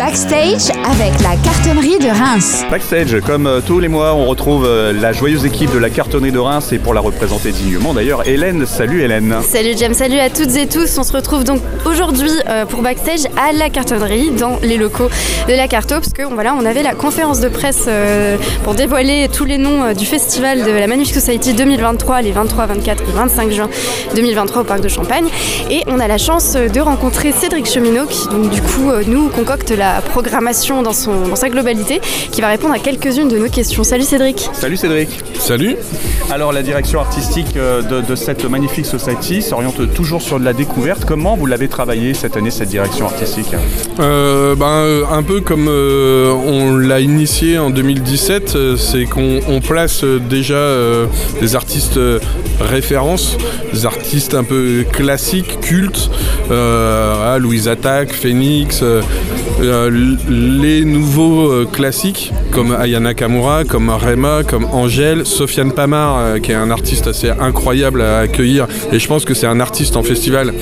Backstage avec la cartonnerie de Reims. Backstage, comme euh, tous les mois, on retrouve euh, la joyeuse équipe de la cartonnerie de Reims et pour la représenter dignement d'ailleurs, Hélène. Salut Hélène. Salut James, salut à toutes et tous. On se retrouve donc aujourd'hui euh, pour Backstage à la cartonnerie dans les locaux de la Carto parce que voilà, on avait la conférence de presse pour dévoiler tous les noms du festival de la Magnifique Society 2023 les 23, 24 et 25 juin 2023 au parc de Champagne et on a la chance de rencontrer Cédric Cheminot qui donc du coup nous concocte la programmation dans, son, dans sa globalité qui va répondre à quelques-unes de nos questions. Salut Cédric. Salut Cédric. Salut. Alors la direction artistique euh, de, de cette magnifique society s'oriente toujours sur de la découverte. Comment vous l'avez travaillé cette année cette direction artistique? Euh, ben, euh, un peu comme euh, on l'a initié en 2017, euh, c'est qu'on on place déjà euh, des artistes références, des artistes un peu classiques, cultes, euh, Louise Attaque, Phoenix, euh, les nouveaux euh, classiques comme Ayana Kamura, comme Rema, comme Angèle, Sofiane Pamar, euh, qui est un artiste assez incroyable à accueillir, et je pense que c'est un artiste en festival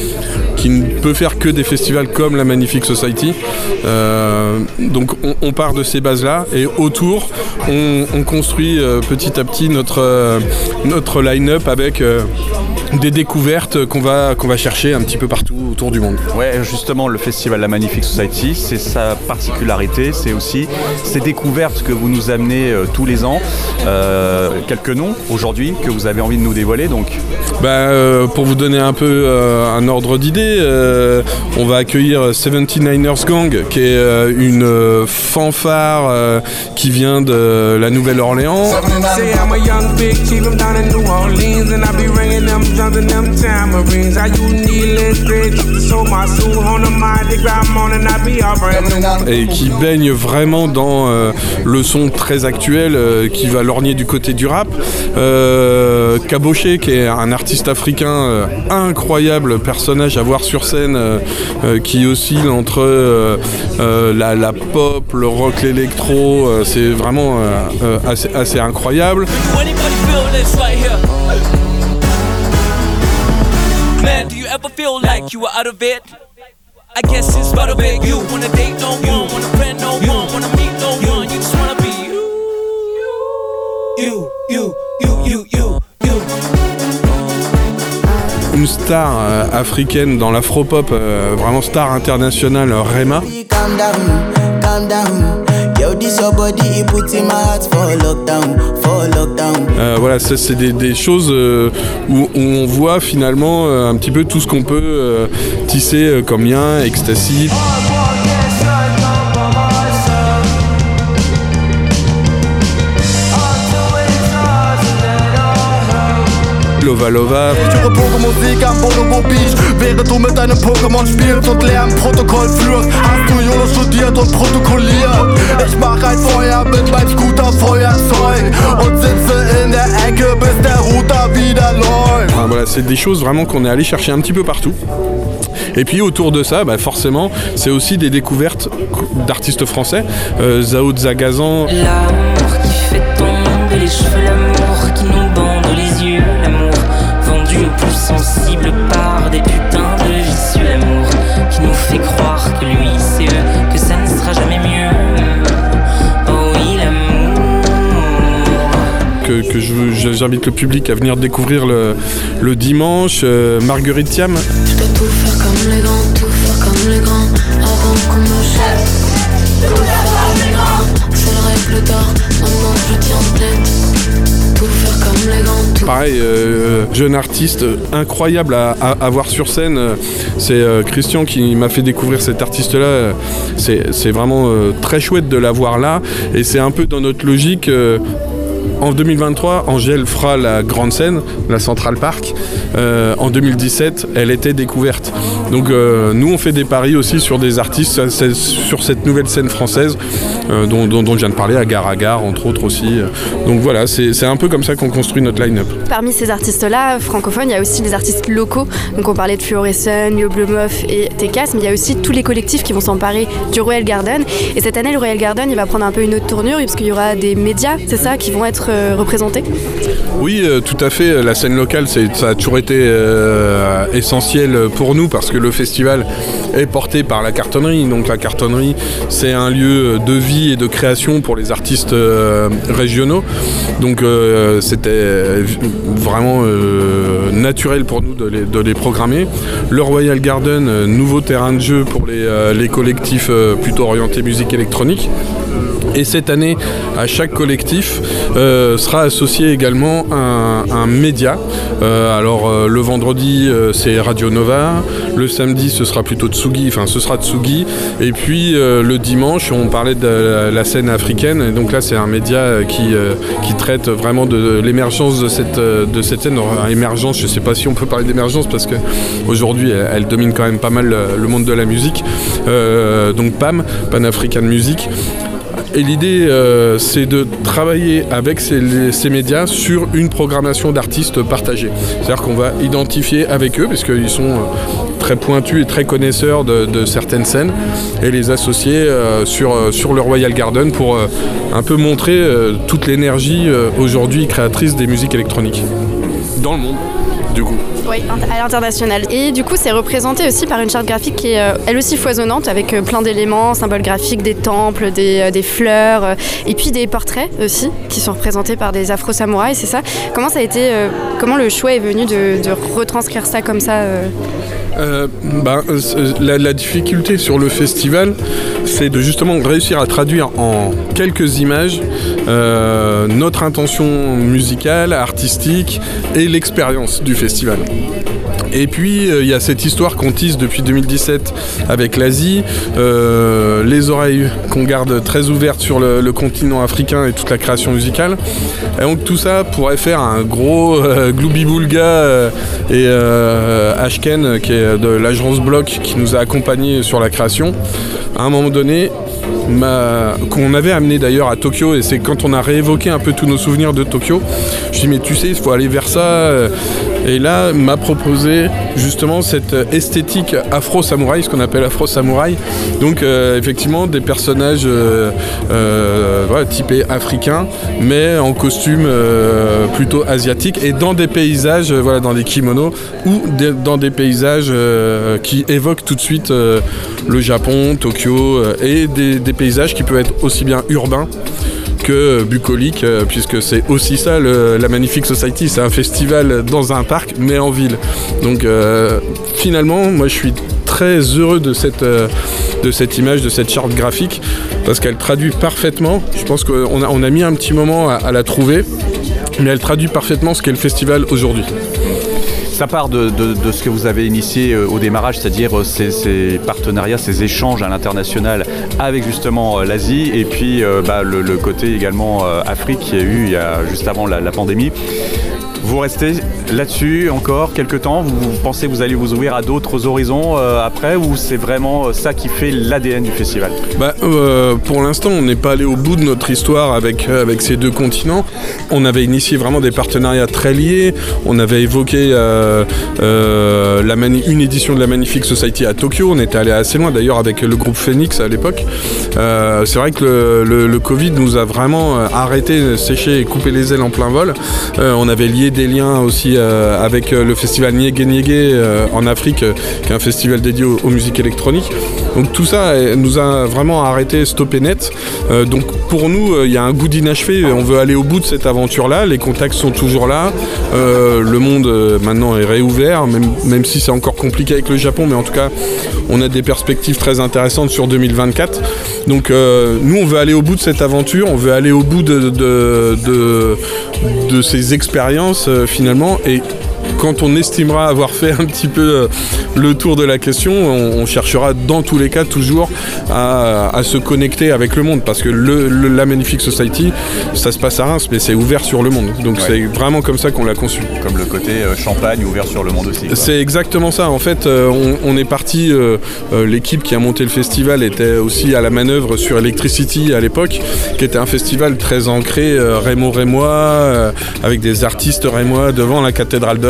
qui ne peut faire que des festivals comme la Magnifique Society. Donc on, part de ces bases-là et autour, on, on construit petit à petit notre, line-up avec des découvertes qu'on va, qu'on va chercher un petit peu partout autour du monde. Ouais, justement, le festival La Magnifique Society, c'est sa particularité, c'est aussi ces découvertes que vous nous amenez euh, tous les ans. Euh, quelques noms aujourd'hui que vous avez envie de nous dévoiler, donc Bah, euh, pour vous donner un peu euh, un ordre d'idée, euh, on va accueillir 79ers Gang, qui est euh, une euh, fanfare euh, qui vient de la Nouvelle-Orléans. Them tamarines. I use needless my soul on the mind, they grab on and I be et qui baigne vraiment dans euh, le son très actuel euh, qui va lorgner du côté du rap. Euh, Caboché, qui est un artiste africain euh, incroyable, personnage à voir sur scène, euh, euh, qui oscille entre euh, euh, la, la pop, le rock, l'électro. euh, c'est vraiment euh, euh, assez, assez incroyable. Do anybody feel this right here? Man, do you ever feel like you were out of it? I guess it's about a bit you wanna date no one, wanna friend no one, wanna meet no one. You just wanna be you, you, you, you, you, you, you. Une star euh, africaine dans l'afropop, euh, vraiment star internationale, Rema. Calm down, calm down. Euh, voilà, ça c'est des, choses euh, où, on voit finalement euh, un petit peu tout ce qu'on peut tisser comme lien, ecstasy. Lova Lova, Ich höre Pokémon-Musik am Bonobo Beach Während du mit deinem Pokémon spielst und Lernprotokoll führst Hast du YOLO studiert und protokolliert Ich mach ein Feuer mit meinem Scooter Feuerzeug Und sitze in der Ecke, bis der Router wieder läuft Enfin, voilà, c'est des choses vraiment qu'on est allé chercher un petit peu partout. Et puis autour de ça, bah, forcément, c'est aussi des découvertes d'artistes français. Euh, Zao Zagazan, L'amour qui fait tomber les cheveux, plus sensibles par des putains de vicieux, l'amour qui nous fait croire que lui c'est eux, que ça ne sera jamais mieux. Oh oui, l'amour. que, que je veux- je- j'invite le public à venir découvrir le, le dimanche. Euh, Marguerite Thiam, Je dois tout faire comme les grands, tout faire comme les grands, avant qu'on me jette. Tout faire comme les grands, c'est le règle d'or, maintenant je tiens pareil, euh, jeune artiste euh, incroyable à, voir sur scène. Euh, C'est euh, Christian qui m'a fait découvrir cet artiste-là. Euh, C'est vraiment euh, très chouette de l'avoir là. Et c'est un peu dans notre logique. Euh, en 2023, Angèle fera la grande scène, la Central Park. Euh, en 2017, elle était découverte. Donc euh, nous, on fait des paris aussi sur des artistes, c'est sur cette nouvelle scène française euh, dont, dont- je viens de parler, Agar Agar, entre autres aussi. Donc voilà, c'est un peu comme ça qu'on construit notre line-up. Parmi ces artistes-là, francophones, il y a aussi des artistes locaux. Donc on parlait de Fluorescent, Yo Bleu Moff et Tekas, mais il y a aussi tous les collectifs qui vont s'emparer du Royal Garden. Et cette année, le Royal Garden, il va prendre un peu une autre tournure, parce qu'il y aura des médias, c'est ça, qui vont être euh, représentés Oui, euh, tout à fait. La scène locale, ça a toujours été euh, essentiel pour nous parce que le festival est porté par la cartonnerie. Donc la cartonnerie, c'est un lieu de vie et de création pour les artistes régionaux. Donc c'était vraiment naturel pour nous de les, programmer. Le Royal Garden, nouveau terrain de jeu pour les, collectifs plutôt orientés musique électronique. Et cette année, à chaque collectif euh, sera associé également un, média. Euh, alors euh, le vendredi, c'est Radio Nova. Le samedi, ce sera plutôt Tsugi. Enfin, ce sera Tsugi. Et puis le dimanche, on parlait de la, scène africaine. Et donc là, c'est un média qui, qui traite vraiment de l'émergence de cette, de cette scène. Alors, émergence, je ne sais pas si on peut parler d'émergence parce que aujourd'hui, elle, elle domine quand même pas mal le, le monde de la musique. Donc PAM, Pan African Music. Et l'idée, euh, c'est de travailler avec ces, médias sur une programmation d'artistes partagés. C'est-à-dire qu'on va identifier avec eux, puisqu'ils sont euh, très pointus et très connaisseurs de, certaines scènes, et les associer euh, sur, sur le Royal Garden pour un peu montrer toute l'énergie aujourd'hui créatrice des musiques électroniques. Dans le monde, du coup. Oui, à l'international. Et du coup, c'est représenté aussi par une charte graphique qui est euh, elle aussi foisonnante, avec euh, plein d'éléments, symboles graphiques, des temples, des, euh, des fleurs, et puis des portraits aussi, qui sont représentés par des afro-samouraïs, c'est ça? Comment ça a été, comment le choix est venu de, de retranscrire ça comme ça euh? Ben, la, la difficulté sur le festival, c'est de justement réussir à traduire en quelques images euh, notre intention musicale, artistique et l'expérience du festival. Et puis euh, il y a cette histoire qu'on tisse depuis 2017 avec l'Asie, euh, les oreilles qu'on garde très ouvertes sur le, continent africain et toute la création musicale. Et donc tout ça pourrait faire un gros euh, Gloubi-Boulga euh, et Ashken qui est de l'agence Bloc qui nous a accompagnés sur la création. À un moment donné, qu'on avait amené d'ailleurs à Tokyo et c'est quand on a réévoqué un peu tous nos souvenirs de Tokyo, je dis mais tu sais il faut aller vers ça et là m'a proposé justement cette esthétique afro-samouraï, ce qu'on appelle afro-samouraï, donc euh, effectivement des personnages euh, euh, typés africains mais en costume plutôt asiatique et dans des paysages, voilà, dans des kimonos ou dans des paysages qui évoquent tout de suite le Japon, Tokyo et des paysages qui peuvent être aussi bien urbains que bucoliques, euh, puisque c'est aussi ça la Magnifique Society, c'est un festival dans un parc mais en ville. Donc euh, finalement, moi je suis très heureux de cette, euh, de cette image, de cette charte graphique, parce qu'elle traduit parfaitement, je pense qu'on a, mis un petit moment à la trouver, mais elle traduit parfaitement ce qu'est le festival aujourd'hui. Ça part de, ce que vous avez initié euh, au démarrage, c'est-à-dire euh, ces, partenariats, ces échanges à l'international avec justement euh, l'Asie et puis bah, le, côté également Afrique qu'il y a eu juste avant la pandémie. Vous restez là-dessus encore quelques temps? Vous, pensez que vous allez vous ouvrir à d'autres horizons euh, après ou c'est vraiment euh, ça qui fait l'ADN du festival? Bah, euh, pour l'instant, on n'est pas allé au bout de notre histoire avec, avec ces deux continents. On avait initié vraiment des partenariats très liés. On avait évoqué la une édition de la Magnifique Society à Tokyo. On était allé assez loin d'ailleurs avec le groupe Phoenix à l'époque. C'est vrai que le, le- Covid nous a vraiment arrêté, séché et coupé les ailes en plein vol. On avait lié des liens aussi euh, avec euh, le festival Niégué Niégué euh, en Afrique, qui est un festival dédié aux, musiques électroniques. Donc tout ça nous a vraiment arrêté, stoppé net. Donc pour nous, il y a un goût d'inachevé. On veut aller au bout de cette aventure-là. Les contacts sont toujours là. Le monde maintenant est réouvert, même, même si c'est encore compliqué avec le Japon, mais en tout cas, on a des perspectives très intéressantes sur 2024. Donc euh, nous, on veut aller au bout de cette aventure. On veut aller au bout de, ces expériences euh, finalement. Et quand on estimera avoir fait un petit peu euh, le tour de la question, on, on cherchera dans tous les cas toujours à, à se connecter avec le monde parce que le, le- la Magnifique Society, ça se passe à Reims, mais c'est ouvert sur le monde. Donc Ouais. c'est vraiment comme ça qu'on l'a conçu. Comme le côté euh, champagne ouvert sur le monde aussi. C'est exactement ça. En fait, euh, on, on est parti. euh, L'équipe qui a monté le festival était aussi à la manœuvre sur Electricity à l'époque, qui était un festival très ancré euh, rémo-rémois, euh, avec des artistes rémois devant la cathédrale de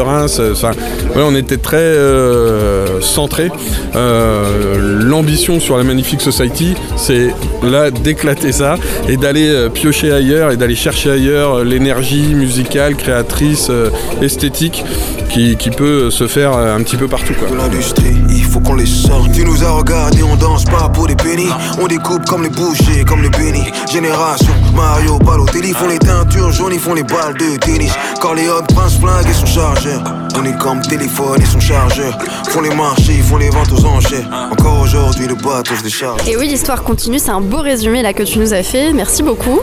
Ouais, on était très euh, centré. Euh, L'ambition sur la Magnifique Society, c'est là d'éclater ça et d'aller euh, piocher ailleurs et d'aller chercher ailleurs euh, l'énergie musicale, créatrice, euh, esthétique qui, peut se faire euh, un petit peu partout. Faut qu'on les sorte. Tu nous as regardé, on danse pas pour des pennies. On découpe comme les bouchers, comme les bénis. Génération Mario Balotelli font les teintures jaunes, ils font les balles de tennis. Corleone, Prince Flingue et son chargeur. On est comme téléphone et son chargeur. Font les marchés, ils font les ventes aux enchères. Encore aujourd'hui, le bateau se décharge. Et oui, l'histoire continue, c'est un beau résumé là que tu nous as fait. Merci beaucoup.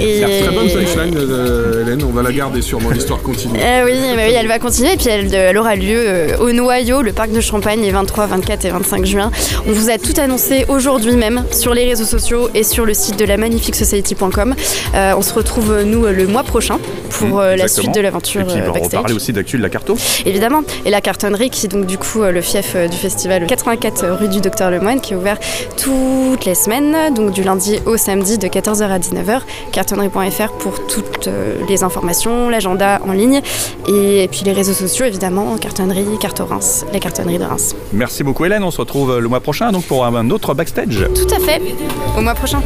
Et- Très bonne punchline, euh, Hélène. On va la garder sûrement. L'histoire continue. Eh oui, bah oui, elle va continuer et puis elle, elle aura lieu euh, au Noyau, le parc de Champagne, les 23, 24 et 25 juin. On vous a tout annoncé aujourd'hui même sur les réseaux sociaux et sur le site de la magnifiquesociety.com. Euh, on se retrouve euh, nous euh, le mois prochain pour euh, la suite de l'aventure Et puis, euh, on va reparler aussi d'actu de la carto. Évidemment. Et la cartonnerie qui est donc du coup euh, le fief euh, du festival 84 rue du Docteur Lemoine qui est ouvert toutes les semaines, donc du lundi au samedi de 14h à 19h. Cartonnerie.fr pour toutes euh, les informations, l'agenda en ligne et, puis les réseaux sociaux évidemment, cartonnerie, Carto Reims, les cartonneries de Reims. Merci beaucoup Hélène, on se retrouve le mois prochain donc pour un autre backstage. Tout à fait. Au mois prochain.